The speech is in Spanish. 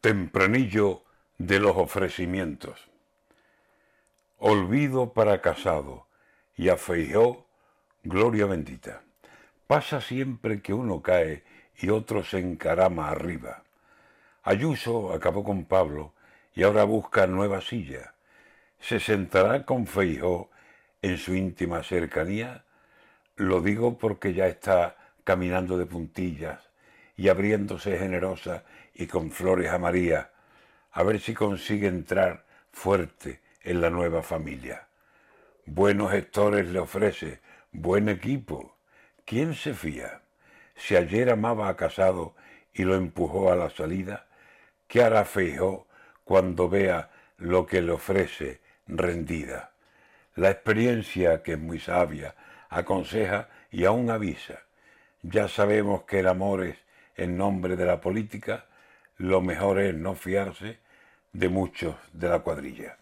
Tempranillo de los ofrecimientos. Olvido para casado y a gloria bendita. Pasa siempre que uno cae y otro se encarama arriba. Ayuso acabó con Pablo y ahora busca nueva silla. ¿Se sentará con Feijó en su íntima cercanía? Lo digo porque ya está caminando de puntillas y abriéndose generosa y con flores a María, a ver si consigue entrar fuerte en la nueva familia. Buenos gestores le ofrece, buen equipo. ¿Quién se fía? Si ayer amaba a Casado y lo empujó a la salida, ¿qué hará Feijó cuando vea lo que le ofrece rendida? La experiencia, que es muy sabia, aconseja y aún avisa. Ya sabemos que el amor es en nombre de la política, lo mejor es no fiarse de muchos de la cuadrilla.